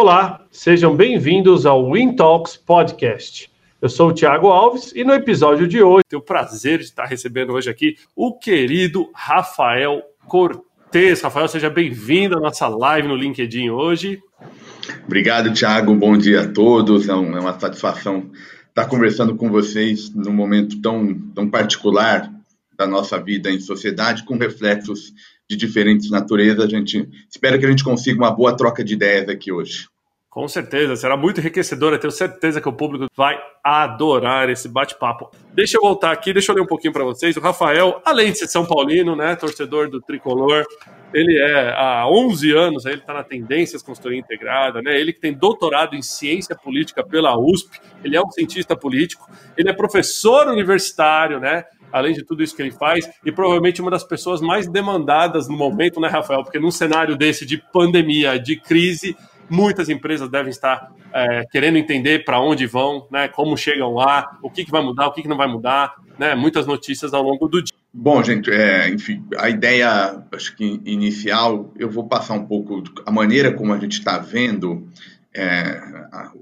Olá, sejam bem-vindos ao Win Talks Podcast. Eu sou o Thiago Alves e no episódio de hoje tenho o prazer de estar recebendo hoje aqui o querido Rafael Cortez. Rafael, seja bem-vindo à nossa live no LinkedIn hoje. Obrigado, Thiago. Bom dia a todos. É, é uma satisfação estar conversando com vocês num momento tão, tão particular da nossa vida em sociedade, com reflexos de diferentes naturezas. A gente espera que a gente consiga uma boa troca de ideias aqui hoje. Com certeza, será muito enriquecedora. Tenho certeza que o público vai adorar esse bate-papo. Deixa eu voltar aqui, deixa eu ler um pouquinho para vocês. O Rafael, além de ser São Paulino, né, torcedor do tricolor, ele é há 11 anos, ele está na Tendências Consultoria Integrada, né? Ele que tem doutorado em ciência política pela USP, ele é um cientista político, ele é professor universitário, né? Além de tudo isso que ele faz, e provavelmente uma das pessoas mais demandadas no momento, né, Rafael? Porque num cenário desse de pandemia, de crise, Muitas empresas devem estar é, querendo entender para onde vão, né, como chegam lá, o que, que vai mudar, o que, que não vai mudar, né, muitas notícias ao longo do dia. Bom, gente, é, enfim, a ideia, acho que inicial, eu vou passar um pouco a maneira como a gente está vendo é,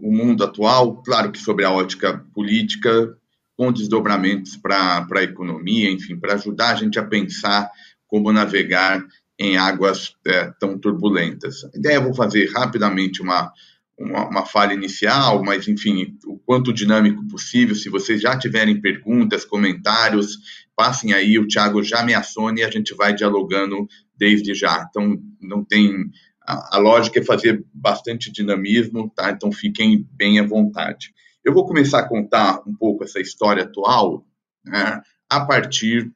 o mundo atual, claro que sobre a ótica política, com desdobramentos para a economia, enfim, para ajudar a gente a pensar como navegar em águas é, tão turbulentas. A ideia, vou fazer rapidamente uma, uma, uma, falha inicial, mas, enfim, o quanto dinâmico possível. Se vocês já tiverem perguntas, comentários, passem aí, o Thiago já me acione e a gente vai dialogando desde já. Então, não tem... A, a lógica é fazer bastante dinamismo, tá? Então, fiquem bem à vontade. Eu vou começar a contar um pouco essa história atual né, a partir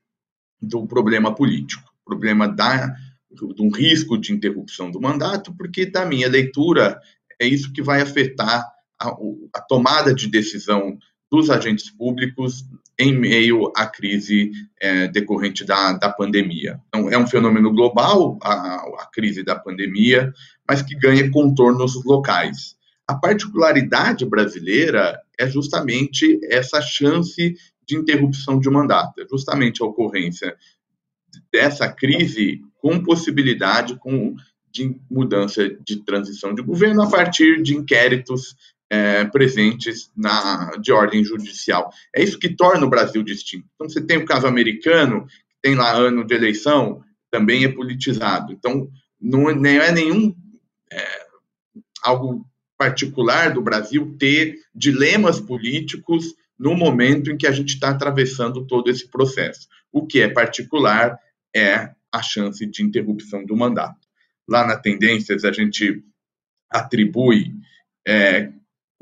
do problema político, problema da de um risco de interrupção do mandato, porque, da minha leitura, é isso que vai afetar a, a tomada de decisão dos agentes públicos em meio à crise é, decorrente da, da pandemia. Então, é um fenômeno global, a, a crise da pandemia, mas que ganha contornos locais. A particularidade brasileira é justamente essa chance de interrupção de mandato, é justamente a ocorrência dessa crise com possibilidade com, de mudança de transição de governo a partir de inquéritos é, presentes na, de ordem judicial. É isso que torna o Brasil distinto. Então, você tem o caso americano, que tem lá ano de eleição, também é politizado. Então, não, é, não é nenhum é, algo particular do Brasil ter dilemas políticos no momento em que a gente está atravessando todo esse processo. O que é particular é a chance de interrupção do mandato. Lá na Tendências, a gente atribui é,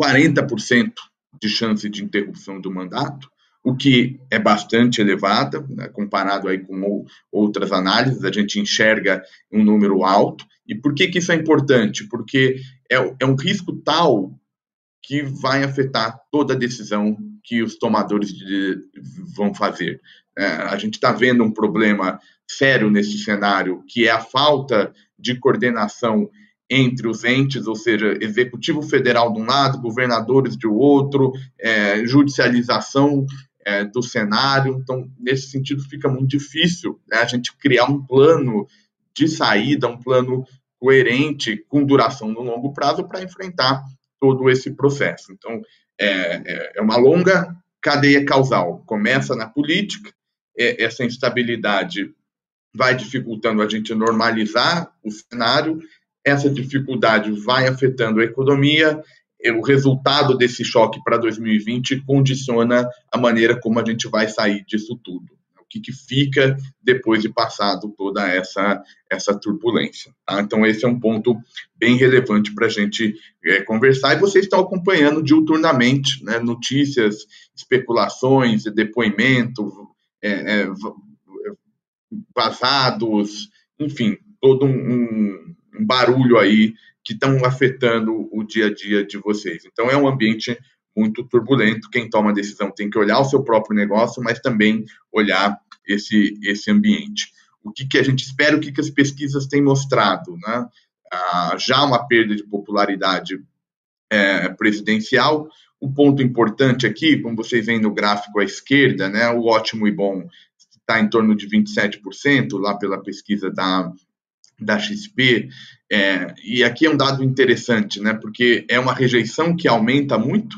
40% de chance de interrupção do mandato, o que é bastante elevada, né, comparado aí com outras análises, a gente enxerga um número alto. E por que, que isso é importante? Porque é, é um risco tal que vai afetar toda a decisão que os tomadores de, vão fazer. É, a gente está vendo um problema sério nesse cenário, que é a falta de coordenação entre os entes, ou seja, executivo federal de um lado, governadores de outro, é, judicialização é, do cenário. Então, nesse sentido, fica muito difícil né, a gente criar um plano de saída, um plano coerente, com duração no longo prazo, para enfrentar todo esse processo. Então, é, é, é uma longa cadeia causal. Começa na política, é, essa instabilidade vai dificultando a gente normalizar o cenário, essa dificuldade vai afetando a economia, o resultado desse choque para 2020 condiciona a maneira como a gente vai sair disso tudo. O que, que fica depois de passado toda essa, essa turbulência. Tá? Então, esse é um ponto bem relevante para a gente é, conversar. E vocês estão acompanhando diuturnamente né, notícias, especulações, depoimento, é, é, vazados, enfim, todo um, um barulho aí que estão afetando o dia a dia de vocês. Então, é um ambiente muito turbulento. Quem toma a decisão tem que olhar o seu próprio negócio, mas também olhar esse, esse ambiente. O que, que a gente espera, o que, que as pesquisas têm mostrado? Né? Ah, já uma perda de popularidade é, presidencial. O ponto importante aqui, como vocês veem no gráfico à esquerda, né, o ótimo e bom está em torno de 27%, lá pela pesquisa da da XP, é, e aqui é um dado interessante, né, porque é uma rejeição que aumenta muito,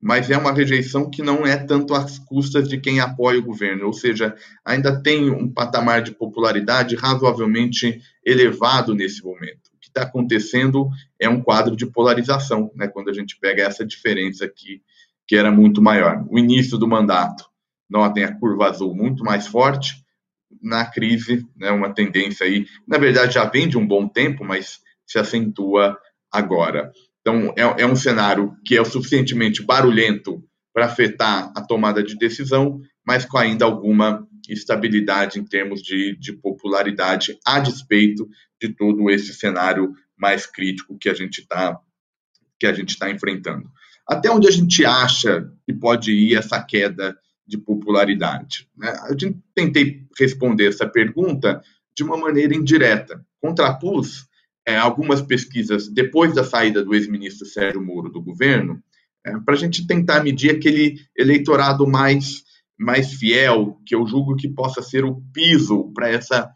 mas é uma rejeição que não é tanto às custas de quem apoia o governo, ou seja, ainda tem um patamar de popularidade razoavelmente elevado nesse momento. O que está acontecendo é um quadro de polarização, né, quando a gente pega essa diferença aqui, que era muito maior. O início do mandato, notem a curva azul muito mais forte, na crise, né, uma tendência aí, na verdade já vem de um bom tempo, mas se acentua agora. Então, é, é um cenário que é suficientemente barulhento para afetar a tomada de decisão, mas com ainda alguma estabilidade em termos de, de popularidade, a despeito de todo esse cenário mais crítico que a gente está que a gente está enfrentando. Até onde a gente acha que pode ir essa queda de popularidade? Né? Eu tentei responder essa pergunta de uma maneira indireta. Contrapus é, algumas pesquisas depois da saída do ex-ministro Sérgio Moro do governo, é, para a gente tentar medir aquele eleitorado mais, mais fiel, que eu julgo que possa ser o piso para essa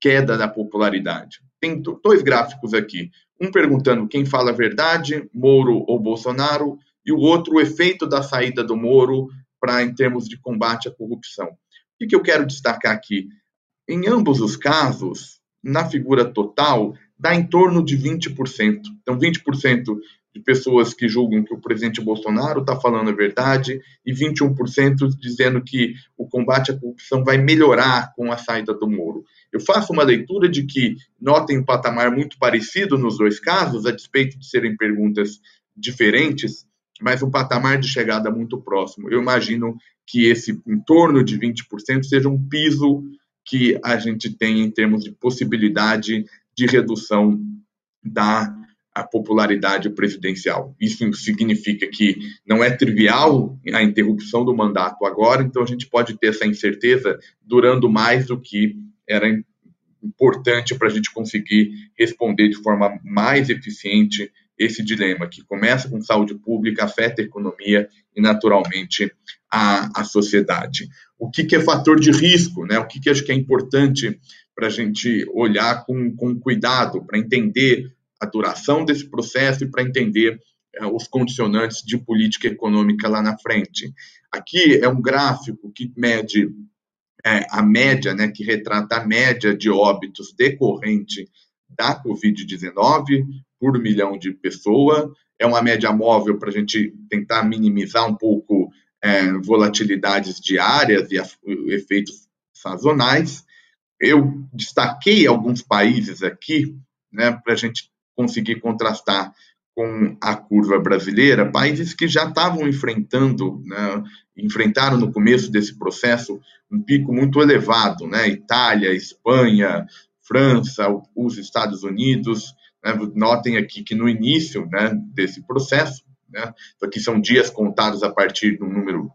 queda da popularidade. Tem dois gráficos aqui. Um perguntando quem fala a verdade, Moro ou Bolsonaro, e o outro o efeito da saída do Moro para em termos de combate à corrupção. O que, eu quero destacar aqui? Em ambos os casos, na figura total, dá em torno de 20%. Então, 20% de pessoas que julgam que o presidente Bolsonaro está falando a verdade e 21% dizendo que o combate à corrupção vai melhorar com a saída do Moro. Eu faço uma leitura de que notem um patamar muito parecido nos dois casos, a despeito de serem perguntas diferentes, mas um patamar de chegada muito próximo. Eu imagino que esse em torno de 20% seja um piso que a gente tem em termos de possibilidade de redução da popularidade presidencial. Isso significa que não é trivial a interrupção do mandato agora, então a gente pode ter essa incerteza durando mais do que era importante para a gente conseguir responder de forma mais eficiente esse dilema, que começa com saúde pública, afeta a economia e, naturalmente, a, a sociedade. O que, que é fator de risco? Né? O que, que acho que é importante para a gente olhar com, com cuidado, para entender a duração desse processo e para entender é, os condicionantes de política econômica lá na frente. Aqui é um gráfico que mede é, a média, né, que retrata a média de óbitos decorrente da Covid-19 por milhão de pessoas. É uma média móvel para a gente tentar minimizar um pouco é, volatilidades diárias e efeitos sazonais. Eu destaquei alguns países aqui, né, para a gente conseguir contrastar com a curva brasileira, países que já estavam enfrentando, né, enfrentaram no começo desse processo um pico muito elevado, né, Itália, Espanha, França, os Estados Unidos. Né, notem aqui que no início né, desse processo, né, aqui são dias contados a partir do número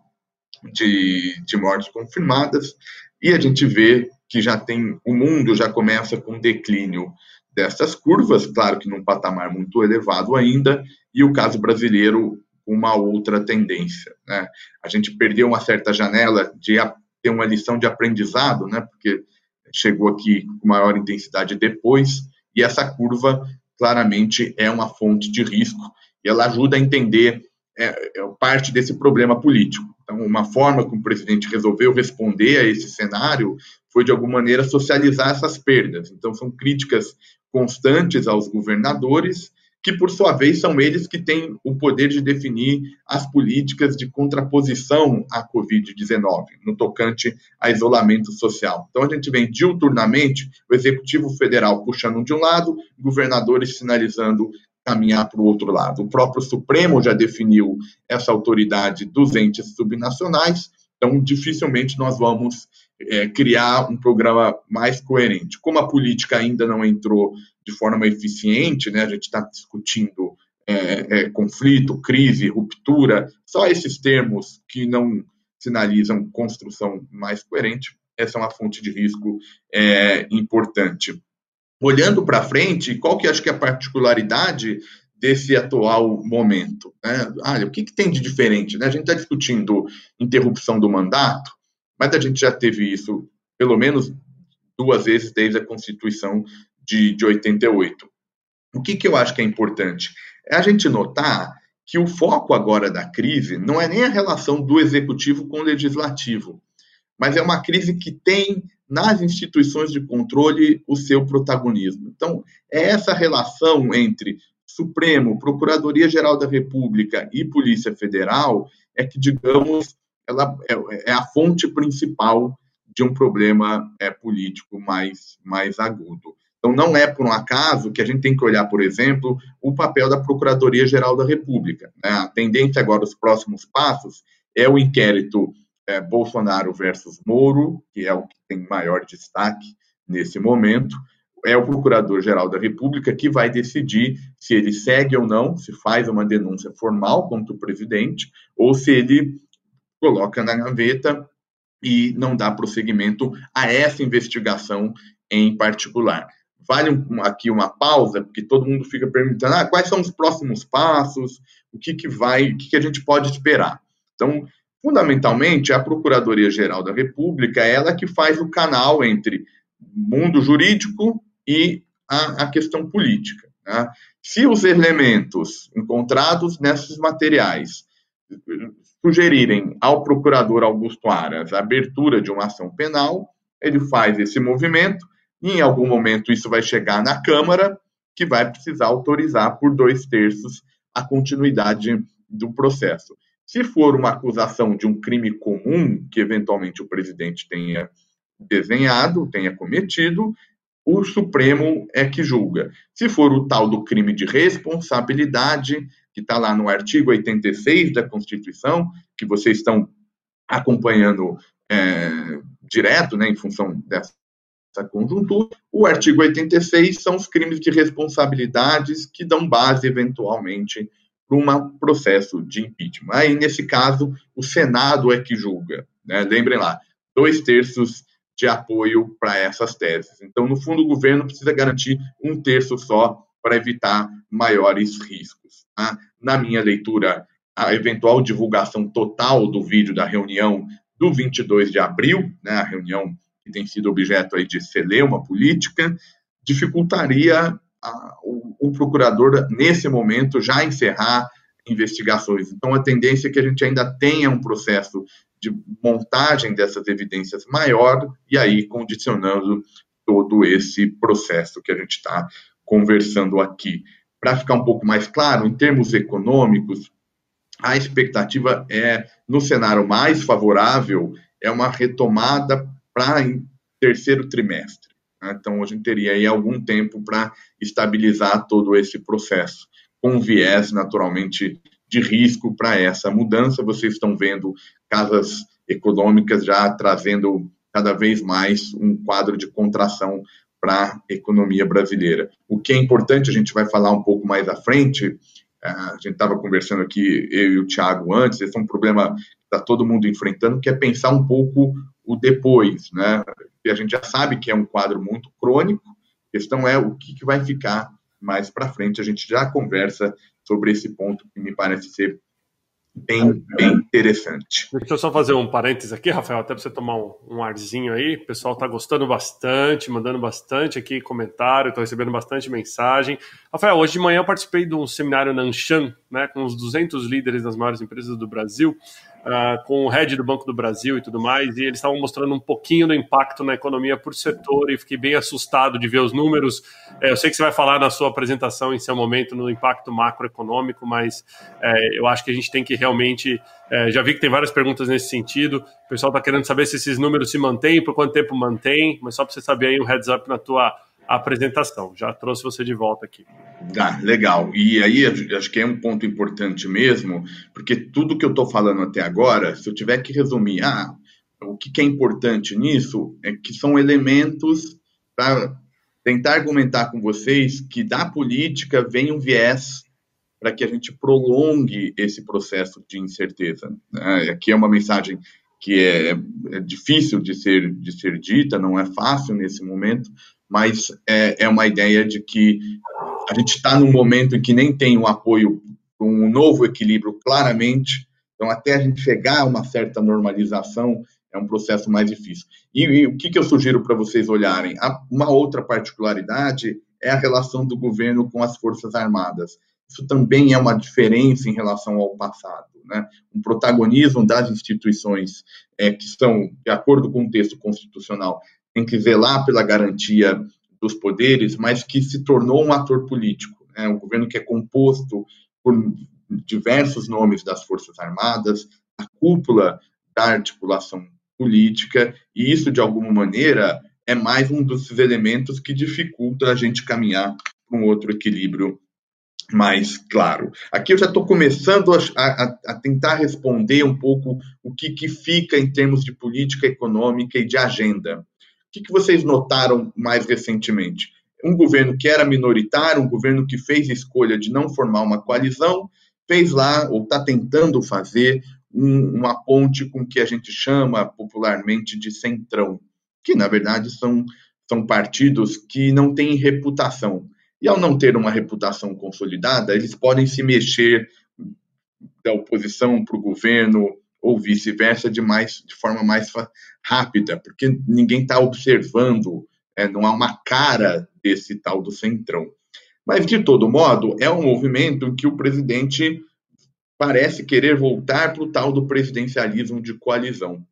de, de mortes confirmadas, e a gente vê que já tem o mundo já começa com declínio dessas curvas, claro que num patamar muito elevado ainda, e o caso brasileiro uma outra tendência. Né? A gente perdeu uma certa janela de ter uma lição de aprendizado, né? porque chegou aqui com maior intensidade depois, e essa curva claramente é uma fonte de risco, e ela ajuda a entender é, é parte desse problema político. Então, uma forma como o presidente resolveu responder a esse cenário foi, de alguma maneira, socializar essas perdas. Então, são críticas constantes aos governadores, que, por sua vez, são eles que têm o poder de definir as políticas de contraposição à Covid-19, no tocante a isolamento social. Então, a gente vem diuturnamente o Executivo Federal puxando de um lado, governadores sinalizando caminhar para o outro lado. O próprio Supremo já definiu essa autoridade dos entes subnacionais, então dificilmente nós vamos é, criar um programa mais coerente. Como a política ainda não entrou de forma eficiente, né, a gente está discutindo é, é, conflito, crise, ruptura, só esses termos que não sinalizam construção mais coerente, essa é uma fonte de risco é, importante olhando para frente, qual que acho que é a particularidade desse atual momento? Né? O que, que, tem de diferente? Né? A gente está discutindo interrupção do mandato, mas a gente já teve isso pelo menos duas vezes desde a Constituição de, de 88. O que, que eu acho que é importante? É a gente notar que o foco agora da crise não é nem a relação do executivo com o legislativo, mas é uma crise que tem nas instituições de controle o seu protagonismo. Então, é essa relação entre Supremo, Procuradoria-Geral da República e Polícia Federal é que, digamos, ela é, é a fonte principal de um problema é, político mais, mais agudo. Então, não é por um acaso que a gente tem que olhar, por exemplo, o papel da Procuradoria-Geral da República. Né? A tendência agora, os próximos passos, é o inquérito é, Bolsonaro versus Moro, que é o que tem maior destaque nesse momento. É o Procurador-Geral da República que vai decidir se ele segue ou não, se faz uma denúncia formal contra o presidente, ou se ele coloca na gaveta e não dá prosseguimento a essa investigação em particular vale um, aqui uma pausa, porque todo mundo fica perguntando ah, quais são os próximos passos, o que, que vai, o que, que a gente pode esperar. Então, fundamentalmente, a Procuradoria-Geral da República é ela que faz o canal entre mundo jurídico e a, a questão política. Né? Se os elementos encontrados nesses materiais sugerirem ao procurador Augusto Aras a abertura de uma ação penal, ele faz esse movimento, e em algum momento isso vai chegar na Câmara, que vai precisar autorizar por dois terços a continuidade do processo. Se for uma acusação de um crime comum que eventualmente o presidente tenha desenhado, tenha cometido, o Supremo é que julga. Se for o tal do crime de responsabilidade, que está lá no artigo 86 da Constituição, que vocês estão acompanhando é, direto, né, em função dessa essa conjuntura. O artigo 86 são os crimes de responsabilidades que dão base, eventualmente, para um processo de impeachment. Aí, nesse caso, o Senado é que julga. Né? Lembrem lá, dois terços de apoio para essas teses. Então, no fundo, o governo precisa garantir um terço só para evitar maiores riscos. Tá? Na minha leitura, a eventual divulgação total do vídeo da reunião do 22 de abril, né, a reunião que tem sido objeto aí de celeuma política, dificultaria a, o, o, procurador, nesse momento, já encerrar investigações. Então, a tendência é que a gente ainda tenha um processo de montagem dessas evidências maior e aí condicionando todo esse processo que a gente está conversando aqui. Para ficar um pouco mais claro, em termos econômicos, a expectativa é, no cenário mais favorável, é uma retomada para terceiro trimestre. Né? Então, a gente teria aí algum tempo para estabilizar todo esse processo, com viés, naturalmente, de risco para essa mudança. Vocês estão vendo casas econômicas já trazendo cada vez mais um quadro de contração para a economia brasileira. O que é importante, a gente vai falar um pouco mais à frente, é, a gente estava conversando aqui, eu e o Thiago antes, esse é um problema que está todo mundo enfrentando, que é pensar um pouco o depois, né? E a gente já sabe que é um quadro muito crônico. A questão é o que, que vai ficar mais para frente. A gente já conversa sobre esse ponto que me parece ser bem, bem interessante. Deixa eu só fazer um parênteses aqui, Rafael, até para você tomar um, um, arzinho aí. O pessoal está gostando bastante, mandando bastante aqui comentário, estou recebendo bastante mensagem. Rafael, hoje de manhã eu participei de um seminário na Anshan, né, com os 200 líderes das maiores empresas do Brasil uh, com o head do Banco do Brasil e tudo mais, e eles estavam mostrando um pouquinho do impacto na economia por setor, e fiquei bem assustado de ver os números. É, eu sei que você vai falar na sua apresentação, em seu momento, no impacto macroeconômico, mas é, eu acho que a gente tem que realmente. É, já vi que tem várias perguntas nesse sentido. O pessoal está querendo saber se esses números se mantêm, por quanto tempo mantém, mas só para você saber aí um heads up na tua a apresentação. Já trouxe você de volta aqui. Ah, legal. E aí acho que é um ponto importante mesmo, porque tudo que eu estou falando até agora, se eu tiver que resumir, ah, o que é importante nisso é que são elementos para tentar argumentar com vocês que da política vem um viés para que a gente prolongue esse processo de incerteza. Né? Aqui é uma mensagem que é, é difícil de ser, de ser dita, não é fácil nesse momento, mas é, é uma ideia de que a gente está num momento em que nem tem um apoio um novo equilíbrio claramente, então até a gente chegar a uma certa normalização, é um processo mais difícil. E, e o que, que eu sugiro para vocês olharem? uma outra particularidade é a relação do governo com as Forças Armadas. Isso também é uma diferença em relação ao passado. Né? Um protagonismo das instituições é, que são, de acordo com o texto constitucional, tem que zelar pela garantia dos poderes, mas que se tornou um ator político. Né? Um governo que é composto por diversos nomes das Forças Armadas, a cúpula da articulação política, e isso, de alguma maneira, é mais um dos elementos que dificulta a gente caminhar para um outro equilíbrio mais claro. Aqui eu já estou começando a, a, a, tentar responder um pouco o que, que fica em termos de política econômica e de agenda. O que, que vocês notaram mais recentemente? Um governo que era minoritário, um governo que fez escolha de não formar uma coalizão, fez lá, ou está tentando fazer, um, uma ponte com o que a gente chama popularmente de centrão, que na verdade são, são partidos que não têm reputação. E ao não ter uma reputação consolidada, eles podem se mexer da oposição para o governo ou vice-versa de, mais, de forma mais rápida, porque ninguém está observando, é, não há uma cara desse tal do centrão. Mas, de todo modo, é um movimento que o presidente parece querer voltar para o tal do presidencialismo de coalizão.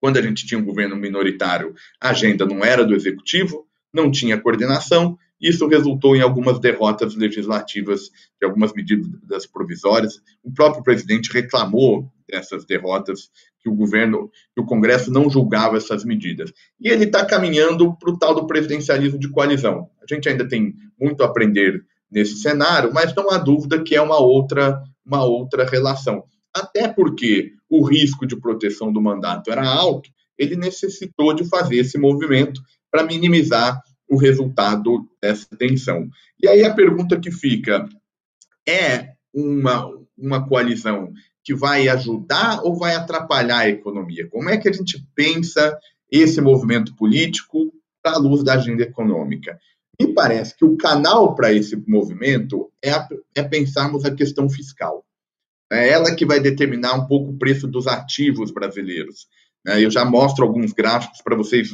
Quando a gente tinha um governo minoritário, a agenda não era do executivo, não tinha coordenação, isso resultou em algumas derrotas legislativas de algumas medidas provisórias. O próprio presidente reclamou dessas derrotas, que o governo, que o Congresso não julgava essas medidas. E ele está caminhando para o tal do presidencialismo de coalizão. A gente ainda tem muito a aprender nesse cenário, mas não há dúvida que é uma outra uma outra relação. Até porque o risco de proteção do mandato era alto, ele necessitou de fazer esse movimento para minimizar o resultado dessa tensão. E aí a pergunta que fica é uma, uma coalizão que vai ajudar ou vai atrapalhar a economia? Como é que a gente pensa esse movimento político à luz da agenda econômica? Me parece que o canal para esse movimento é, a, é pensarmos a questão fiscal. É ela que vai determinar um pouco o preço dos ativos brasileiros. É, eu já mostro alguns gráficos para vocês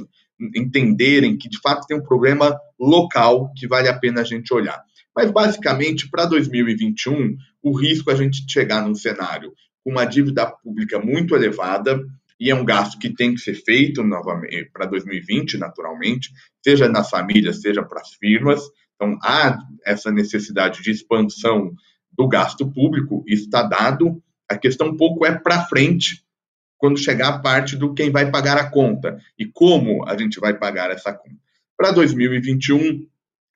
entenderem que, de fato, tem um problema local que vale a pena a gente olhar. Mas, basicamente, para 2021, o risco é a gente chegar num cenário com uma dívida pública muito elevada, e é um gasto que tem que ser feito novamente para 2020, naturalmente, seja nas famílias, seja para as firmas. Então, há essa necessidade de expansão do gasto público, isso está dado. A questão um pouco é para frente, quando chegar a parte do quem vai pagar a conta e como a gente vai pagar essa conta. Para 2021,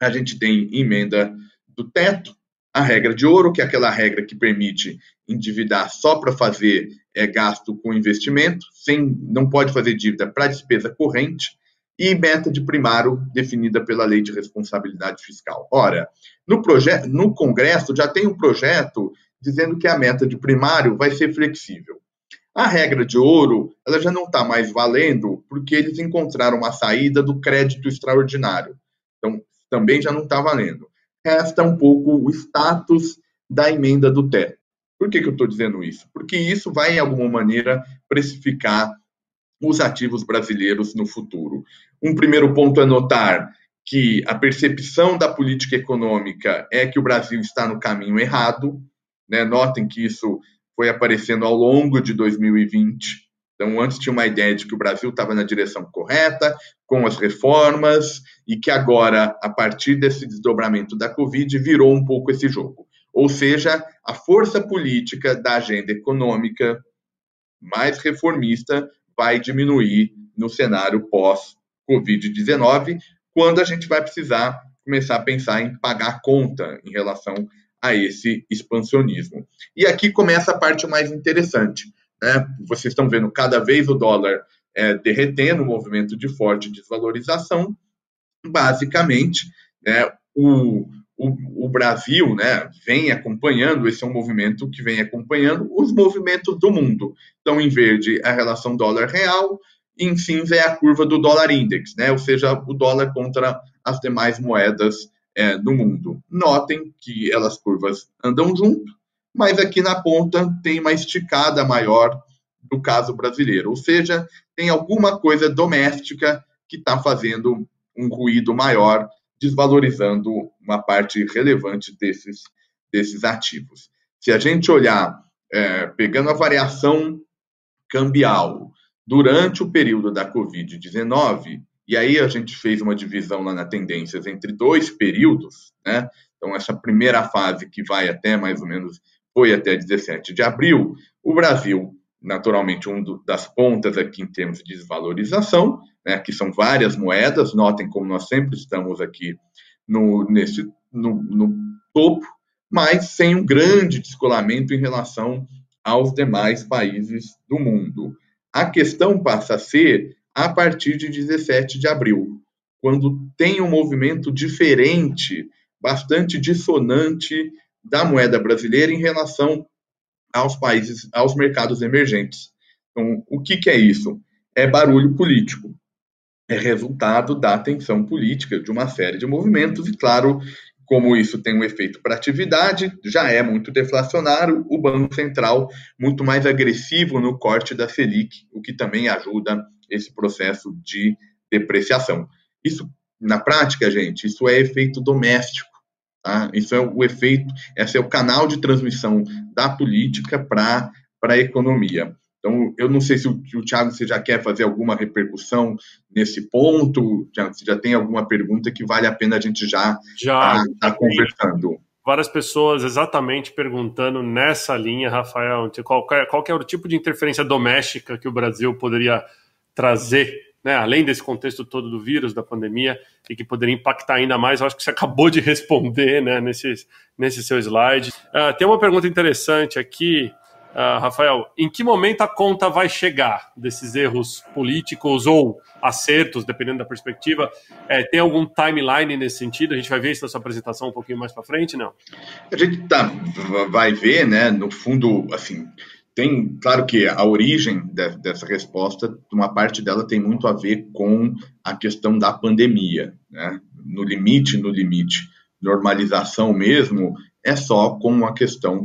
a gente tem emenda do teto, a regra de ouro, que é aquela regra que permite endividar só para fazer é, gasto com investimento, sem, não pode fazer dívida para despesa corrente, e meta de primário definida pela Lei de Responsabilidade Fiscal. Ora, no, no Congresso já tem um projeto dizendo que a meta de primário vai ser flexível. A regra de ouro ela já não está mais valendo porque eles encontraram uma saída do crédito extraordinário. Então, também já não está valendo resta um pouco o status da emenda do teto. Por que, que eu estou dizendo isso? Porque isso vai, em alguma maneira, precificar os ativos brasileiros no futuro. Um primeiro ponto é notar que a percepção da política econômica é que o Brasil está no caminho errado. Né? Notem que isso foi aparecendo ao longo de 2020. Então, antes tinha uma ideia de que o Brasil estava na direção correta, com as reformas, e que agora, a partir desse desdobramento da Covid, virou um pouco esse jogo. Ou seja, a força política da agenda econômica mais reformista vai diminuir no cenário pós-Covid-19, quando a gente vai precisar começar a pensar em pagar conta em relação a esse expansionismo. E aqui começa a parte mais interessante né? Vocês estão vendo cada vez o dólar é, derretendo, um movimento de forte desvalorização. Basicamente, né, o, o, o, Brasil né, vem acompanhando, esse é um movimento que vem acompanhando os movimentos do mundo. Então, em verde a relação dólar-real, em cinza é a curva do dólar index, né, ou seja, o dólar contra as demais moedas é, do mundo. Notem que elas curvas andam junto, mas aqui na ponta tem uma esticada maior do caso brasileiro. Ou seja, tem alguma coisa doméstica que está fazendo um ruído maior, desvalorizando uma parte relevante desses, desses ativos. Se a gente olhar, é, pegando a variação cambial durante o período da Covid-19, e aí a gente fez uma divisão lá na tendências entre dois períodos, né? Então, essa primeira fase que vai até mais ou menos, foi até 17 de abril, o Brasil, naturalmente, um do, das pontas aqui em termos de desvalorização, né, que são várias moedas, notem como nós sempre estamos aqui no, nesse, no, no topo, mas sem um grande descolamento em relação aos demais países do mundo. A questão passa a ser a partir de 17 de abril, quando tem um movimento diferente, bastante dissonante da moeda brasileira em relação aos países, aos mercados emergentes. Então, o que, que é isso? É barulho político. É resultado da tensão política de uma série de movimentos, e claro, como isso tem um efeito para atividade, já é muito deflacionário, o Banco Central muito mais agressivo no corte da Selic, o que também ajuda esse processo de depreciação. Isso, na prática, gente, isso é efeito doméstico. Tá? Isso é o efeito, esse é o canal de transmissão da política para a economia. Então, eu não sei se o, o Thiago você já quer fazer alguma repercussão nesse ponto, Thiago, se já tem alguma pergunta que vale a pena a gente já estar tá, tá conversando. Várias pessoas exatamente perguntando nessa linha, Rafael, qual, qual é o tipo de interferência doméstica que o Brasil poderia trazer, né, além desse contexto todo do vírus, da pandemia, e que poderia impactar ainda mais. Eu acho que você acabou de responder né, nesse, nesse seu slide. Uh, tem uma pergunta interessante aqui Uh, Rafael, em que momento a conta vai chegar desses erros políticos ou acertos, dependendo da perspectiva? É, tem algum timeline nesse sentido? A gente vai ver isso na sua apresentação um pouquinho mais para frente, não? A gente tá, vai ver, né? No fundo, assim, tem, claro que a origem de, dessa resposta, uma parte dela tem muito a ver com a questão da pandemia, né? No limite, no limite, normalização mesmo é só com a questão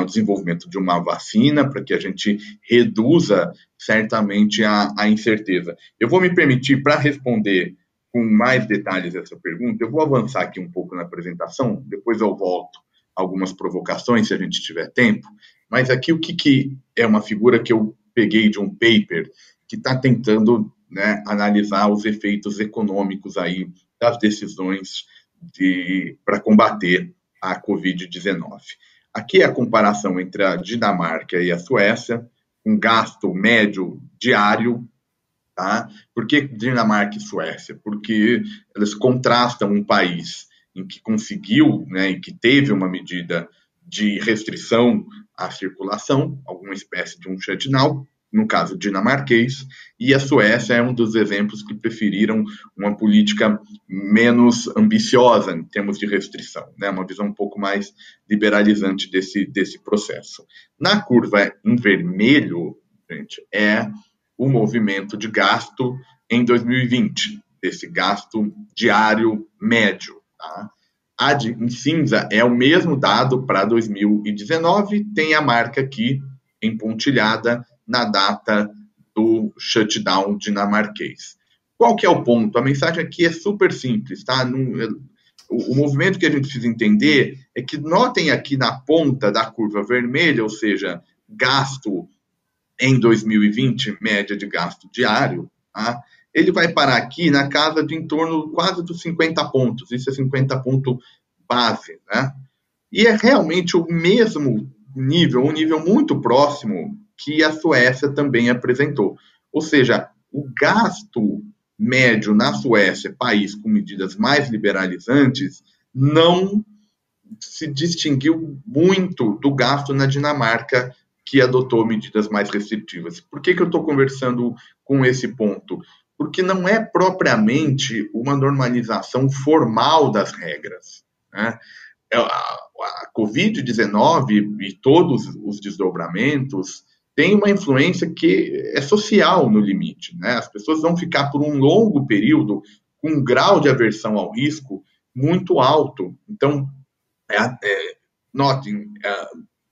o desenvolvimento de uma vacina para que a gente reduza certamente a, a incerteza. Eu vou me permitir, para responder com mais detalhes essa pergunta, eu vou avançar aqui um pouco na apresentação, depois eu volto algumas provocações, se a gente tiver tempo, mas aqui o que, que é uma figura que eu peguei de um paper que está tentando né, analisar os efeitos econômicos aí das decisões de, para combater a Covid-19. Aqui é a comparação entre a Dinamarca e a Suécia, um gasto médio diário. Tá? Por que Dinamarca e Suécia? Porque elas contrastam um país em que conseguiu, né, que teve uma medida de restrição à circulação, alguma espécie de um shutdown, no caso dinamarquês, e a Suécia é um dos exemplos que preferiram uma política menos ambiciosa em termos de restrição, né? uma visão um pouco mais liberalizante desse, desse processo. Na curva em vermelho, gente, é o movimento de gasto em 2020, esse gasto diário médio. Tá? A de, em cinza é o mesmo dado para 2019, tem a marca aqui empontilhada na data do shutdown dinamarquês. Qual que é o ponto? A mensagem aqui é super simples, tá? o, o movimento que a gente precisa entender é que notem aqui na ponta da curva vermelha, ou seja, gasto em 2020, média de gasto diário, tá? Ele vai parar aqui na casa de em torno quase dos 50 pontos. Isso é 50 ponto base, né? E é realmente o mesmo nível, um nível muito próximo que a Suécia também apresentou. Ou seja, o gasto médio na Suécia, país com medidas mais liberalizantes, não se distinguiu muito do gasto na Dinamarca, que adotou medidas mais restritivas. Por que, que eu estou conversando com esse ponto? Porque não é propriamente uma normalização formal das regras. Né? É, a, a Covid-19 e todos os desdobramentos tem uma influência que é social no limite. Né? As pessoas vão ficar por um longo período com um grau de aversão ao risco muito alto. Então, é, é, notem, é,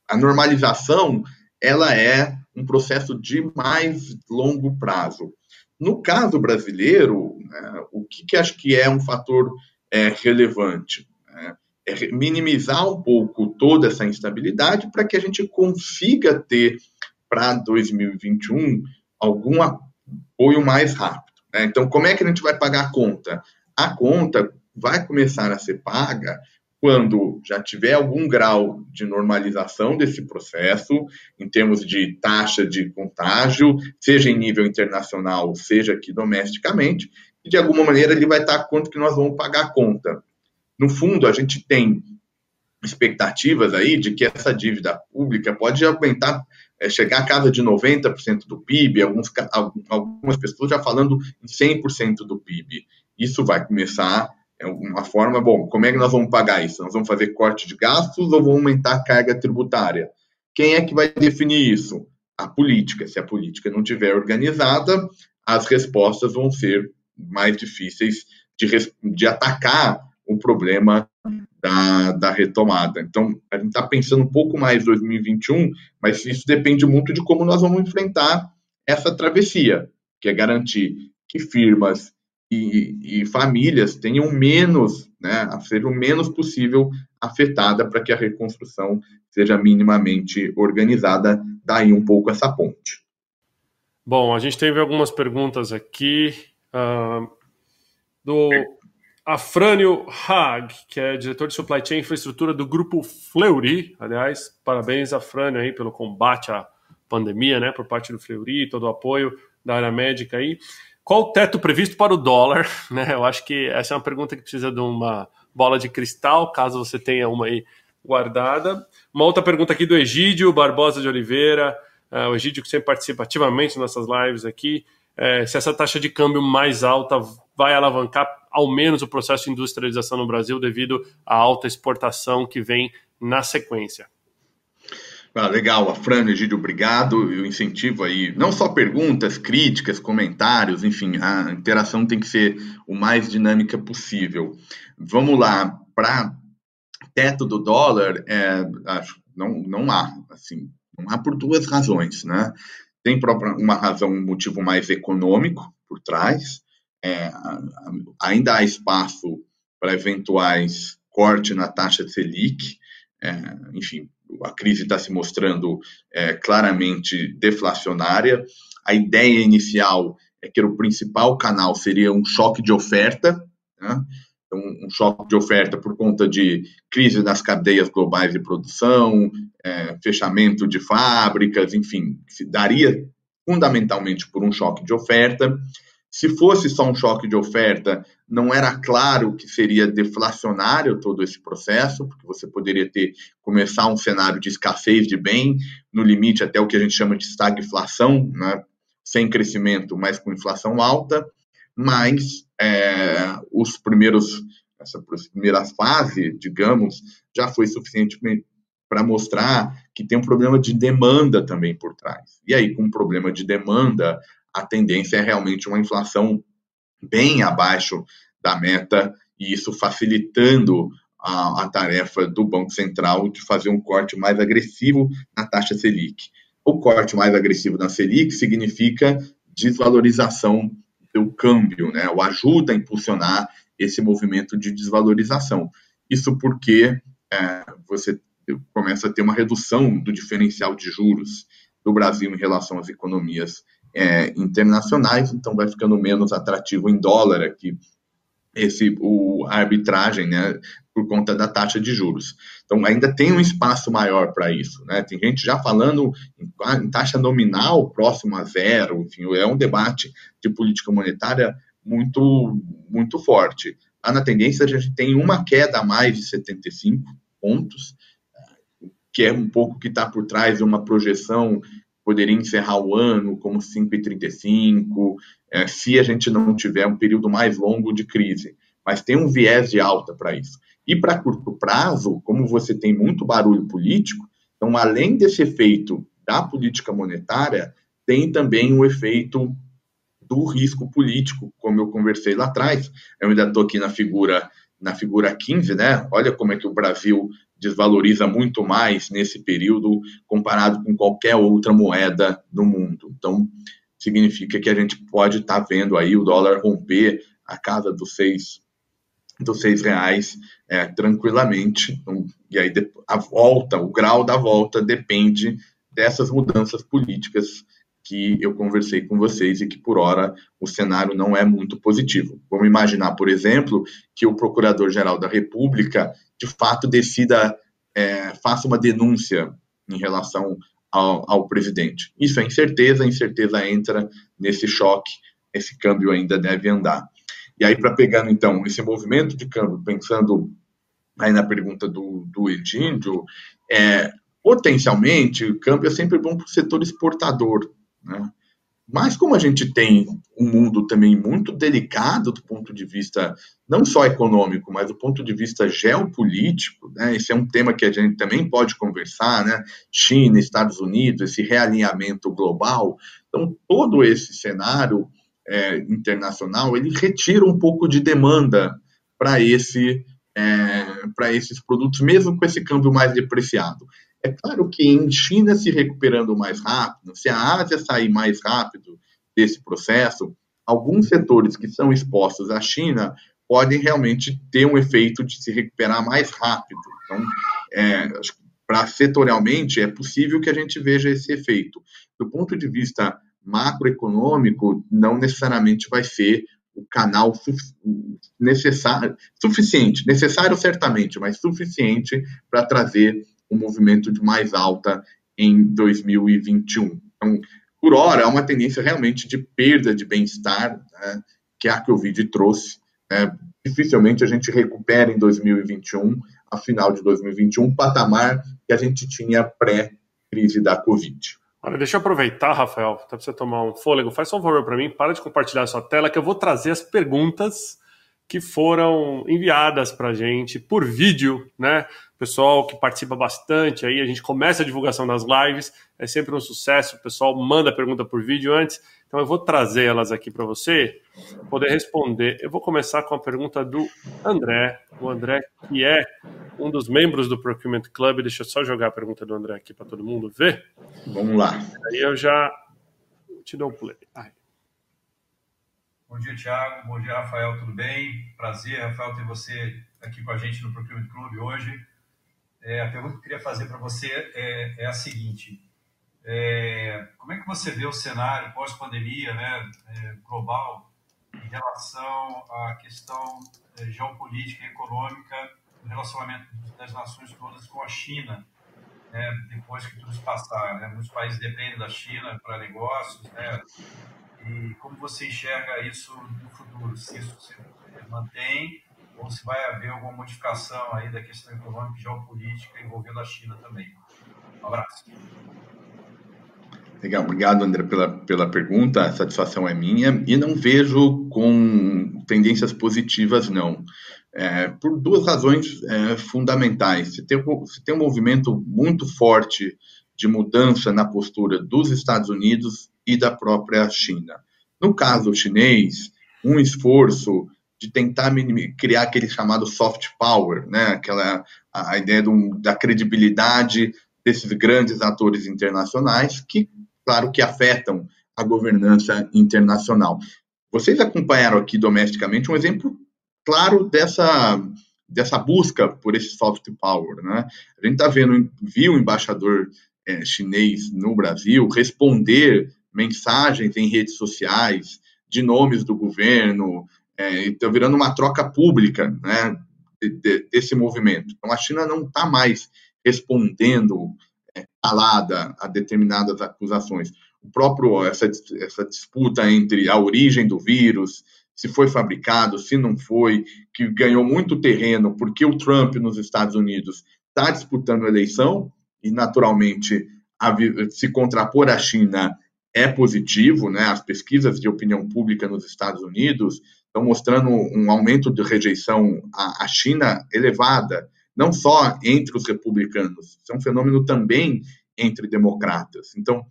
a normalização ela é um processo de mais longo prazo. No caso brasileiro, né, o que, que acho que é um fator é, relevante? Né? É minimizar um pouco toda essa instabilidade para que a gente consiga ter para 2021 algum apoio mais rápido. Né? Então, como é que a gente vai pagar a conta? A conta vai começar a ser paga quando já tiver algum grau de normalização desse processo, em termos de taxa de contágio, seja em nível internacional, seja aqui domesticamente, e de alguma maneira ele vai estar quanto que nós vamos pagar a conta. No fundo, a gente tem expectativas aí de que essa dívida pública pode aumentar, é, chegar a casa de 90% do PIB, alguns, algumas pessoas já falando em 100% do PIB. Isso vai começar é uma forma, bom, como é que nós vamos pagar isso? Nós vamos fazer corte de gastos ou vamos aumentar a carga tributária? Quem é que vai definir isso? A política. Se a política não estiver organizada, as respostas vão ser mais difíceis de, de atacar o problema da, da retomada. Então, a gente está pensando um pouco mais em 2021, mas isso depende muito de como nós vamos enfrentar essa travessia, que é garantir que firmas e, e famílias tenham menos, né, seja o menos possível afetada para que a reconstrução seja minimamente organizada. Daí um pouco essa ponte. Bom, a gente teve algumas perguntas aqui uh, do Afrânio Hag, que é diretor de Supply Chain e Infraestrutura do Grupo Fleury. Aliás, parabéns, Afrânio, aí, pelo combate à pandemia, né, por parte do Fleury, todo o apoio da área médica aí. Qual o teto previsto para o dólar? Né? Eu acho que essa é uma pergunta que precisa de uma bola de cristal, caso você tenha uma aí guardada. Uma outra pergunta aqui do Egídio Barbosa de Oliveira, uh, o Egídio que sempre participa ativamente nas nossas lives aqui. É, se essa taxa de câmbio mais alta vai alavancar ao menos o processo de industrialização no Brasil devido à alta exportação que vem na sequência. Ah, legal, Afrânio, Egídio, obrigado. Eu incentivo aí, não só perguntas, críticas, comentários, enfim, a interação tem que ser o mais dinâmica possível. Vamos lá, para teto do dólar, é, acho, não, não há, assim, não há por duas razões, né? Tem uma razão, um motivo mais econômico por trás, é, ainda há espaço para eventuais corte na taxa Selic, é, enfim, a crise está se mostrando é, claramente deflacionária. A ideia inicial é que o principal canal seria um choque de oferta, né? então, um choque de oferta por conta de crise nas cadeias globais de produção, é, fechamento de fábricas, enfim, se daria fundamentalmente por um choque de oferta. Se fosse só um choque de oferta, não era claro que seria deflacionário todo esse processo, porque você poderia ter começar um cenário de escassez de bem, no limite até o que a gente chama de estagflação, né? sem crescimento, mas com inflação alta, mas é, os primeiros essa primeira fase, digamos, já foi suficiente para mostrar que tem um problema de demanda também por trás. E aí, com um problema de demanda, a tendência é realmente uma inflação bem abaixo da meta, e isso facilitando a, a, tarefa do Banco Central de fazer um corte mais agressivo na taxa Selic. O corte mais agressivo na Selic significa desvalorização do câmbio, né? o ajuda a impulsionar esse movimento de desvalorização. Isso porque é, você começa a ter uma redução do diferencial de juros do Brasil em relação às economias é, internacionais, então vai ficando menos atrativo em dólar aqui esse o a arbitragem, né, por conta da taxa de juros. Então ainda tem um espaço maior para isso, né? Tem gente já falando em, em, taxa nominal próximo a zero, enfim, é um debate de política monetária muito muito forte. Lá na tendência a gente tem uma queda a mais de 75 pontos, que é um pouco que está por trás de uma projeção poderia encerrar o ano como 5,35, é, se a gente não tiver um período mais longo de crise. Mas tem um viés de alta para isso. E para curto prazo, como você tem muito barulho político, então, além desse efeito da política monetária, tem também o efeito do risco político, como eu conversei lá atrás. Eu ainda estou aqui na figura na figura 15, né? Olha como é que o Brasil desvaloriza muito mais nesse período comparado com qualquer outra moeda do mundo. Então, significa que a gente pode estar tá vendo aí o dólar romper a casa dos seis, dos seis reais é, tranquilamente. Então, e aí a volta, o grau da volta depende dessas mudanças políticas que eu conversei com vocês e que, por hora, o cenário não é muito positivo. Vamos imaginar, por exemplo, que o Procurador-Geral da República, de fato, decida, é, faça uma denúncia em relação ao, ao, presidente. Isso é incerteza, a incerteza entra nesse choque, esse câmbio ainda deve andar. E aí, para pegando, então, esse movimento de câmbio, pensando aí na pergunta do, do Edindio, é, potencialmente, o câmbio é sempre bom para o setor exportador, né? Mas como a gente tem um mundo também muito delicado do ponto de vista não só econômico, mas do ponto de vista geopolítico, né? esse é um tema que a gente também pode conversar, né? China, Estados Unidos, esse realinhamento global. Então, todo esse cenário é, internacional, ele retira um pouco de demanda para esse, é, para esses produtos, mesmo com esse câmbio mais depreciado. É claro que em China se recuperando mais rápido, se a Ásia sair mais rápido desse processo, alguns setores que são expostos à China podem realmente ter um efeito de se recuperar mais rápido. Então, é, para setorialmente, é possível que a gente veja esse efeito. Do ponto de vista macroeconômico, não necessariamente vai ser o canal necessário, suficiente, necessário certamente, mas suficiente para trazer um movimento de mais alta em 2021. Então, por hora, há uma tendência realmente de perda de bem-estar né, que a Covid trouxe. Né, dificilmente a gente recupera em 2021, a final de 2021, o patamar que a gente tinha pré-crise da Covid. Olha, deixa eu aproveitar, Rafael, até para você tomar um fôlego. Faz só um favor para mim, para de compartilhar a sua tela, que eu vou trazer as perguntas que foram enviadas para a gente por vídeo, né? Pessoal que participa bastante aí, a gente começa a divulgação das lives, é sempre um sucesso, o pessoal manda pergunta por vídeo antes, então eu vou trazer elas aqui para você poder responder. Eu vou começar com a pergunta do André, o André que é um dos membros do Procurement Club, deixa eu só jogar a pergunta do André aqui para todo mundo ver. Vamos lá. Aí eu já te dou o play. Ai. Bom dia, Thiago. Bom dia, Rafael. Tudo bem? Prazer, Rafael, ter você aqui com a gente no Procurement Club hoje. É, a pergunta que eu queria fazer para você é, é, a seguinte: é, como é que você vê o cenário pós-pandemia, né, é, global, em relação à questão é, geopolítica e econômica, do relacionamento das nações todas com a China, né, depois que tudo passar? Né? Muitos países dependem da China para negócios, né? E como você enxerga isso no futuro? Se isso se mantém ou se vai haver alguma modificação aí da questão econômica e geopolítica envolvendo a China também. Um abraço. Legal, obrigado André pela, pela pergunta, a satisfação é minha e não vejo com tendências positivas não, é, por duas razões é, fundamentais. Se tem, se tem um movimento muito forte de mudança na postura dos Estados Unidos e da própria China. No caso chinês, um esforço de tentar criar aquele chamado soft power, né? Aquela a ideia do, da credibilidade desses grandes atores internacionais que, claro, que afetam a governança internacional. Vocês acompanharam aqui domesticamente um exemplo claro dessa dessa busca por esse soft power, né? A gente está vendo, viu o embaixador é, chinês no Brasil responder mensagens em redes sociais de nomes do governo, é, está virando uma troca pública né, de, de, desse movimento. Então, a China não está mais respondendo é, calada a determinadas acusações. O próprio essa, essa disputa entre a origem do vírus, se foi fabricado, se não foi, que ganhou muito terreno porque o Trump nos Estados Unidos está disputando a eleição e naturalmente a, se contrapor à China é positivo, né? As pesquisas de opinião pública nos Estados Unidos estão mostrando um aumento de rejeição à, China elevada, não só entre os republicanos, isso é um fenômeno também entre democratas. Então,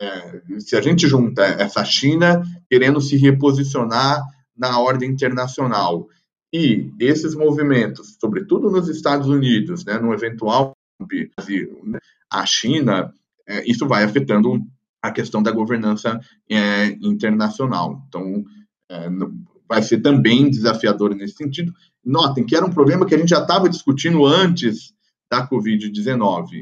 é, se a gente junta essa China querendo se reposicionar na ordem internacional E esses movimentos, sobretudo nos Estados Unidos, né, no eventual Brasil, né, a China, é, isso vai afetando a questão da governança é, internacional. Então, é, vai ser também desafiador nesse sentido. Notem que era um problema que a gente já estava discutindo antes da Covid-19.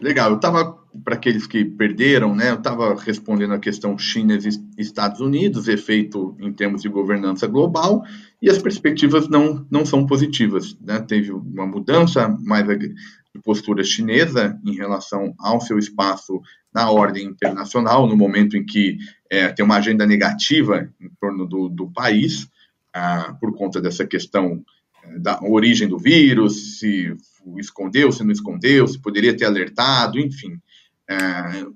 Legal, eu estava, para aqueles que perderam, né, eu estava respondendo a questão China e Estados Unidos, efeito em termos de governança global, e as perspectivas não, não são positivas. Né? Teve uma mudança mais de postura chinesa em relação ao seu espaço na ordem internacional, no momento em que é, tem uma agenda negativa em torno do, do país, ah, por conta dessa questão é, da origem do vírus, se escondeu, se não escondeu, se poderia ter alertado, enfim, é,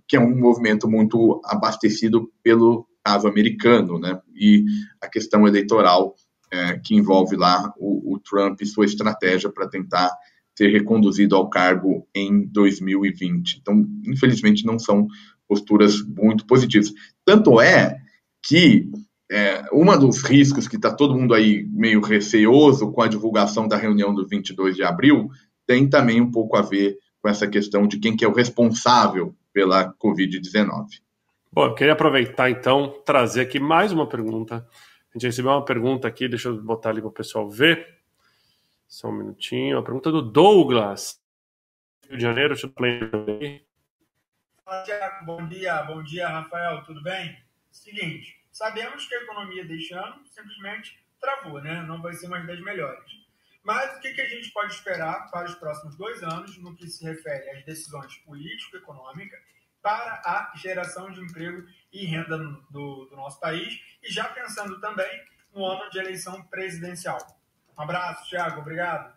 que é um movimento muito abastecido pelo caso americano, né? E a questão eleitoral é, que envolve lá o, o Trump e sua estratégia para tentar ser reconduzido ao cargo em 2020. Então, infelizmente, não são posturas muito positivas. Tanto é que é, uma dos riscos que está todo mundo aí meio receoso com a divulgação da reunião do 22 de abril tem também um pouco a ver com essa questão de quem que é o responsável pela Covid-19. Bom, eu queria aproveitar então, trazer aqui mais uma pergunta. A gente recebeu uma pergunta aqui, deixa eu botar ali para o pessoal ver. Só um minutinho. A pergunta do Douglas. Rio de Janeiro, deixa eu. Bom dia. Bom dia, Rafael. Tudo bem? Seguinte, sabemos que a economia deste ano simplesmente travou, né? Não vai ser mais das melhores. Mas o que, a gente pode esperar para os próximos dois anos no que se refere às decisões político-econômicas para a geração de emprego e renda do, do nosso país e já pensando também no ano de eleição presidencial? Um abraço, Thiago. Obrigado.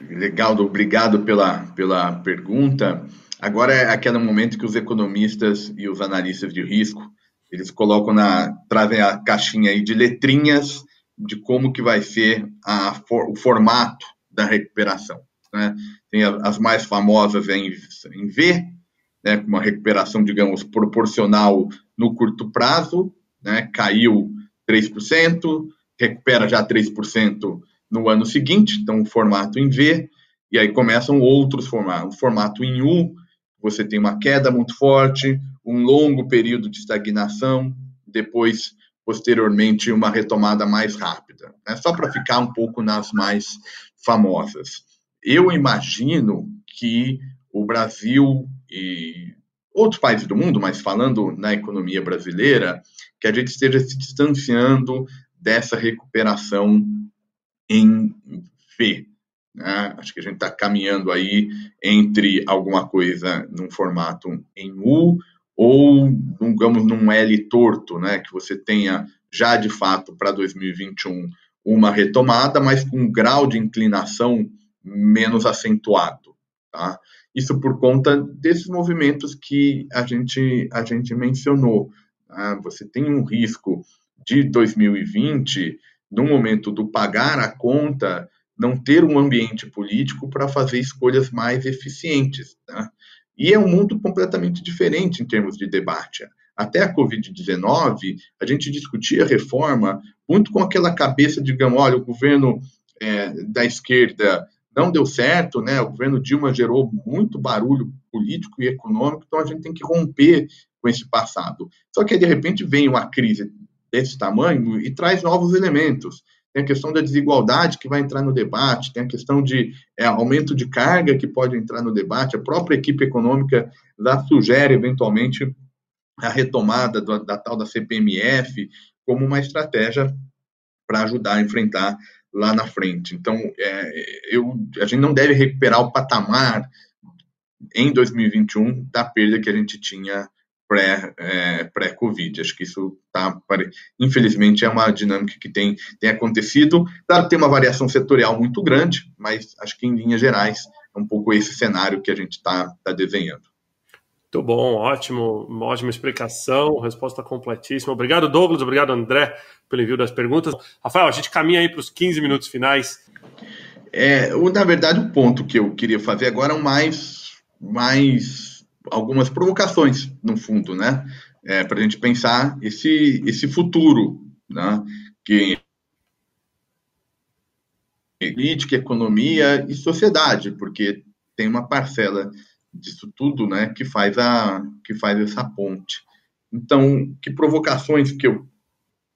Legal, obrigado pela, pela pergunta. Agora é aquele momento que os economistas e os analistas de risco eles colocam na trazem a caixinha aí de letrinhas de como que vai ser a, o formato da recuperação. Né? Tem as mais famosas em, em V, né, uma recuperação, digamos, proporcional no curto prazo, né, caiu 3%, recupera já 3% no ano seguinte, então o formato em V, e aí começam outros formatos. O formato em U, você tem uma queda muito forte, um longo período de estagnação, depois posteriormente uma retomada mais rápida. Né? Só para ficar um pouco nas mais famosas. Eu imagino que o Brasil e outros países do mundo, mas falando na economia brasileira, que a gente esteja se distanciando dessa recuperação em V. Né? Acho que a gente está caminhando aí entre alguma coisa num formato em U ou, digamos, num L torto, né, que você tenha já de fato para 2021 uma retomada, mas com um grau de inclinação menos acentuado. Tá? Isso por conta desses movimentos que a gente, a gente mencionou. Tá? Você tem um risco de 2020, no momento do pagar a conta, não ter um ambiente político para fazer escolhas mais eficientes. Tá? E é um mundo completamente diferente em termos de debate. Até a Covid-19, a gente discutia reforma muito com aquela cabeça, digamos, olha, o governo é, da esquerda não deu certo, né? O governo Dilma gerou muito barulho político e econômico, então a gente tem que romper com esse passado. Só que de repente vem uma crise desse tamanho e traz novos elementos tem a questão da desigualdade que vai entrar no debate, tem a questão de é, aumento de carga que pode entrar no debate, a própria equipe econômica já sugere, eventualmente, a retomada do, da tal da CPMF como uma estratégia para ajudar a enfrentar lá na frente. Então, é, eu, a gente não deve recuperar o patamar em 2021 da perda que a gente tinha pré-Covid. É, pré Acho que isso tá, infelizmente, é uma dinâmica que tem, tem acontecido. Claro, tem uma variação setorial muito grande, mas acho que em linhas gerais é um pouco esse cenário que a gente está tá desenhando. Muito bom, ótimo, uma ótima explicação, resposta completíssima. Obrigado, Douglas, obrigado, André, pelo envio das perguntas. Rafael, a gente caminha aí para os 15 minutos finais. É, na verdade, o ponto que eu queria fazer agora é um mais, mais algumas provocações, no fundo, né? É, para a gente pensar esse, esse futuro né? que política, economia e sociedade, porque tem uma parcela disso tudo, né, que faz a que faz essa ponte. Então, que provocações que eu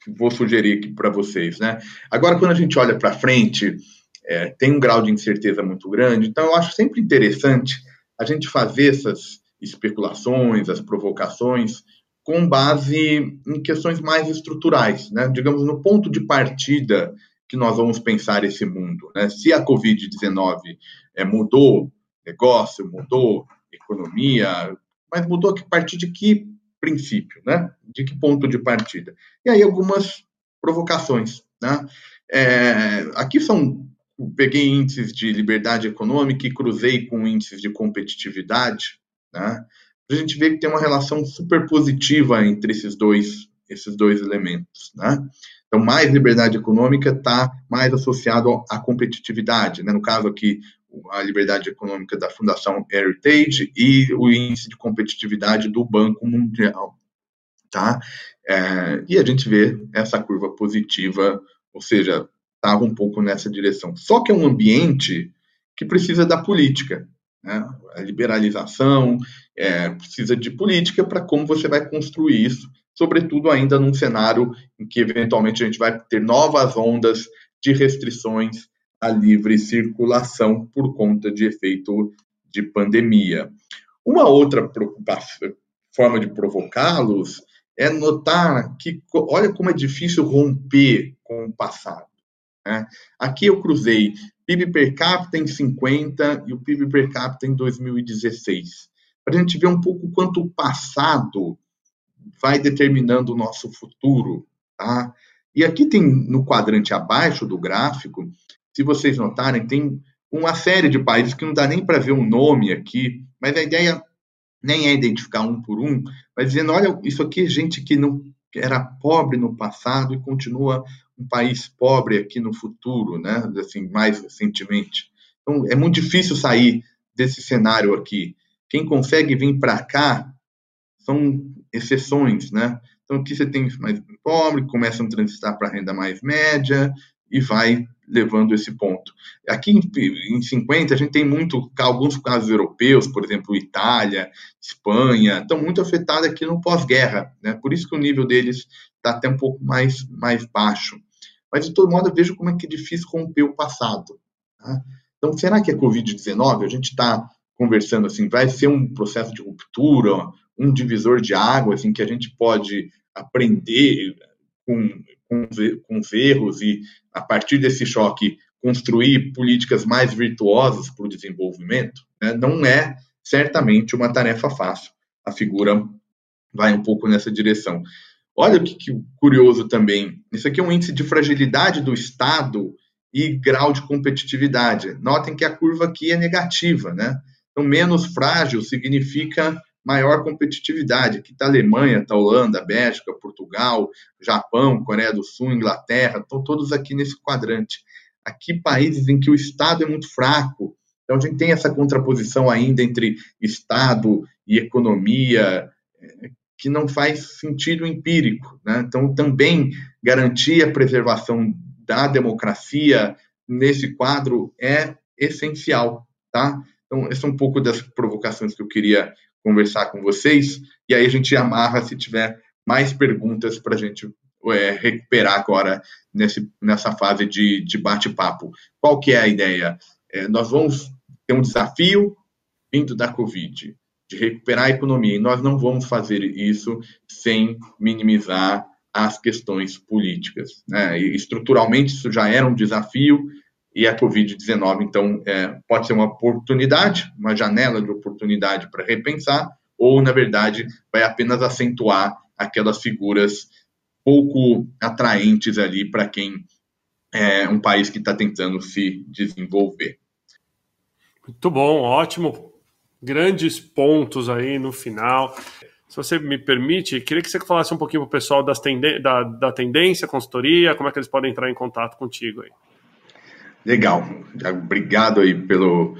vou sugerir aqui para vocês, né? Agora, quando a gente olha para frente, é, tem um grau de incerteza muito grande, então eu acho sempre interessante a gente fazer essas especulações, as provocações, com base em questões mais estruturais, né? digamos, no ponto de partida que nós vamos pensar esse mundo. Né? Se a Covid-19 é, mudou negócio, mudou economia, mas mudou a partir de que princípio, né? de que ponto de partida? E aí algumas provocações. Né? É, aqui são peguei índices de liberdade econômica e cruzei com índices de competitividade, né? a gente vê que tem uma relação super positiva entre esses dois, esses dois elementos. Né? Então, mais liberdade econômica está mais associado à competitividade. Né? No caso aqui, a liberdade econômica da Fundação Heritage e o índice de competitividade do Banco Mundial. Tá? É, e a gente vê essa curva positiva, ou seja, estava um pouco nessa direção. Só que é um ambiente que precisa da política. Né? A liberalização é, precisa de política para como você vai construir isso, sobretudo ainda num cenário em que eventualmente a gente vai ter novas ondas de restrições à livre circulação por conta de efeito de pandemia. Uma outra forma de provocá-los é notar que, olha como é difícil romper com o passado. Né? Aqui eu cruzei PIB per capita em 50 e o PIB per capita em 2016, para a gente ver um pouco quanto o passado vai determinando o nosso futuro. Tá? E aqui tem no quadrante abaixo do gráfico, se vocês notarem, tem uma série de países que não dá nem para ver o um nome aqui, mas a ideia nem é identificar um por um, mas dizendo, olha, isso aqui é gente que não era pobre no passado e continua um país pobre aqui no futuro, né? Assim, mais recentemente. Então, é muito difícil sair desse cenário aqui. Quem consegue vir para cá são exceções, né? Então, aqui você tem mais pobre, começam a transitar para renda mais média e vai levando esse ponto. Aqui em, em 50, a gente tem muito, alguns casos europeus, por exemplo, Itália, Espanha, estão muito afetados aqui no pós-guerra, né? Por isso que o nível deles está até um pouco mais, mais baixo. Mas, de todo modo, vejo como é que é difícil romper o passado. Tá? Então, será que a Covid-19, a gente está conversando assim, vai ser um processo de ruptura, um divisor de águas em que a gente pode aprender com, com, com os erros e, a partir desse choque, construir políticas mais virtuosas para o desenvolvimento? Né? Não é certamente uma tarefa fácil. A figura vai um pouco nessa direção. Olha o que, que curioso também. Isso aqui é um índice de fragilidade do Estado e grau de competitividade. Notem que a curva aqui é negativa, né? Então, menos frágil significa maior competitividade. Aqui está a Alemanha, está a Holanda, a Bélgica, Portugal, Japão, Coreia do Sul, Inglaterra, estão todos aqui nesse quadrante. Aqui, países em que o Estado é muito fraco. Então, a gente tem essa contraposição ainda entre Estado e economia, que não faz sentido empírico. Né? Então, também garantir a preservação da democracia nesse quadro é essencial. Tá? Então, essa é um pouco das provocações que eu queria conversar com vocês, e aí a gente amarra se tiver mais perguntas para a gente é, recuperar agora nesse, nessa fase de, de bate-papo. Qual que é a ideia? É, nós vamos ter um desafio vindo da Covid de recuperar a economia. E nós não vamos fazer isso sem minimizar as questões políticas. Né? Estruturalmente, isso já era um desafio, e a Covid-19, então, é, pode ser uma oportunidade, uma janela de oportunidade para repensar, ou, na verdade, vai apenas acentuar aquelas figuras pouco atraentes ali para quem é um país que está tentando se desenvolver. Muito bom, ótimo grandes pontos aí no final. Se você me permite, queria que você falasse um pouquinho para o pessoal das da, da tendência, consultoria, como é que eles podem entrar em contato contigo aí. Legal, obrigado aí pelo,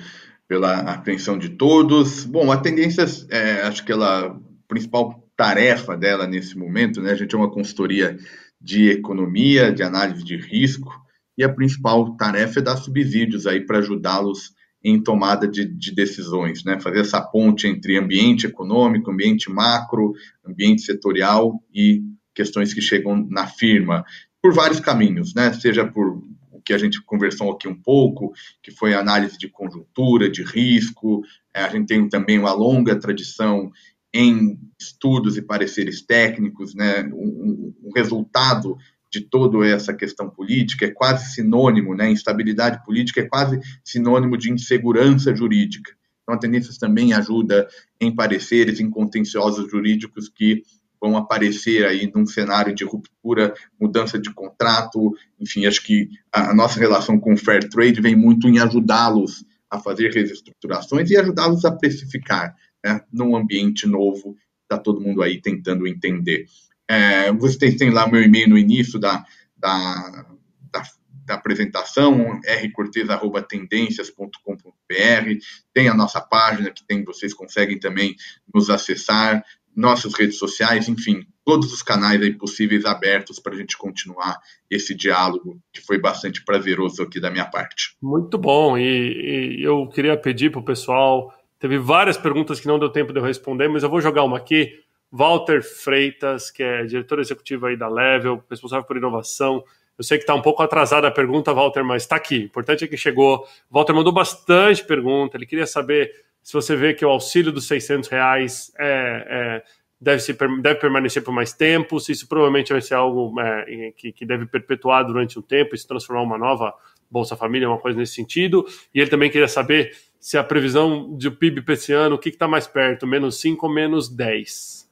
pela atenção de todos. Bom, a tendência, é, acho que ela, a principal tarefa dela nesse momento, né, a gente é uma consultoria de economia, de análise de risco, e a principal tarefa é dar subsídios aí para ajudá-los em tomada de, de, decisões, né? Fazer essa ponte entre ambiente econômico, ambiente macro, ambiente setorial e questões que chegam na firma por vários caminhos, né? Seja por o que a gente conversou aqui um pouco, que foi análise de conjuntura, de risco. É, a gente tem também uma longa tradição em estudos e pareceres técnicos, né? Um, um resultado de toda essa questão política é quase sinônimo, né? Instabilidade política é quase sinônimo de insegurança jurídica. Então, a tendência também ajuda em pareceres, em contenciosos jurídicos que vão aparecer aí num cenário de ruptura, mudança de contrato, enfim, acho que a nossa relação com o Fair Trade vem muito em ajudá-los a fazer reestruturações e ajudá-los a precificar, né, num ambiente novo, está todo mundo aí tentando entender. É, vocês têm lá meu e-mail no início da, da, da, da apresentação, rcortez.tendências.com.br, tem a nossa página que tem, vocês conseguem também nos acessar, nossas redes sociais, enfim, todos os canais aí possíveis abertos para a gente continuar esse diálogo, que foi bastante prazeroso aqui da minha parte. Muito bom, e, e eu queria pedir para o pessoal, teve várias perguntas que não deu tempo de eu responder, mas eu vou jogar uma aqui. Walter Freitas, que é diretor executivo aí da Level, responsável por inovação. Eu sei que está um pouco atrasada a pergunta, Walter, mas está aqui. O importante é que chegou. Walter mandou bastante pergunta. Ele queria saber se você vê que o auxílio dos 600 reais é, é, deve, se, deve permanecer por mais tempo, se isso provavelmente vai ser algo é, que, que, deve perpetuar durante um tempo e se transformar uma nova Bolsa Família, uma coisa nesse sentido. E ele também queria saber se a previsão de PIB para esse ano, o que está mais perto, menos 5 ou menos 10?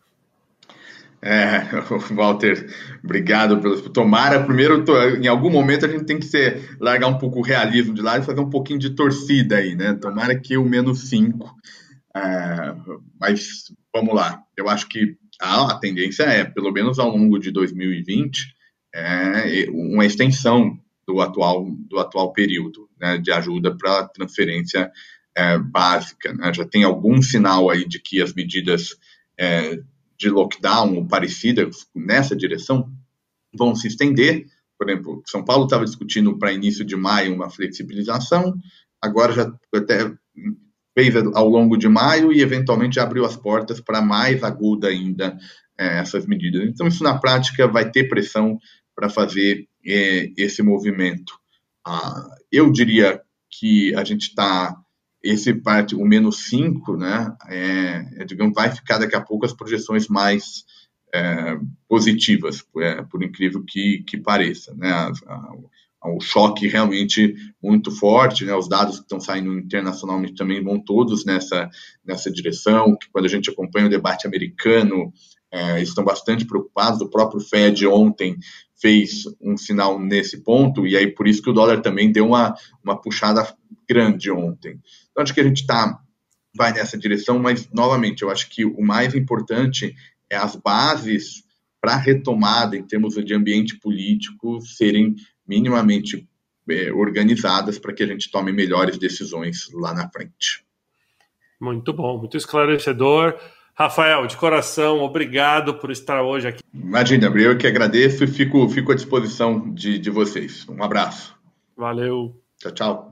É, Walter, obrigado pelo. Tomara, primeiro, em algum momento a gente tem que ser, largar um pouco o realismo de lado e fazer um pouquinho de torcida aí, né? Tomara que o menos 5. É, mas vamos lá, eu acho que a, a, tendência é, pelo menos ao longo de 2020, é uma extensão do atual, do atual período né, de ajuda para transferência é, básica. Né? Já tem algum sinal aí de que as medidas é, de lockdown ou parecidas nessa direção vão se estender. Por exemplo, São Paulo estava discutindo para início de maio uma flexibilização, agora já até fez ao longo de maio e eventualmente abriu as portas para mais aguda ainda é, essas medidas. Então, isso na prática vai ter pressão para fazer é, esse movimento. Ah, eu diria que a gente está esse parte, o menos 5, né, é, é, digamos, vai ficar daqui a pouco as projeções mais é, positivas, é, por incrível que, que pareça. Né, a, a, o choque realmente muito forte, né, os dados que estão saindo internacionalmente também vão todos nessa, nessa direção, que quando a gente acompanha o debate americano, é, estão bastante preocupados, o próprio Fed ontem fez um sinal nesse ponto, e aí por isso que o dólar também deu uma, uma puxada grande ontem. Então, acho que a gente tá, vai nessa direção, mas, novamente, eu acho que o mais importante é as bases para a retomada em termos de ambiente político serem minimamente é, organizadas para que a gente tome melhores decisões lá na frente. Muito bom, muito esclarecedor. Rafael, de coração, obrigado por estar hoje aqui. Imagina, eu que agradeço e fico, fico à disposição de, de vocês. Um abraço. Valeu. Tchau, tchau.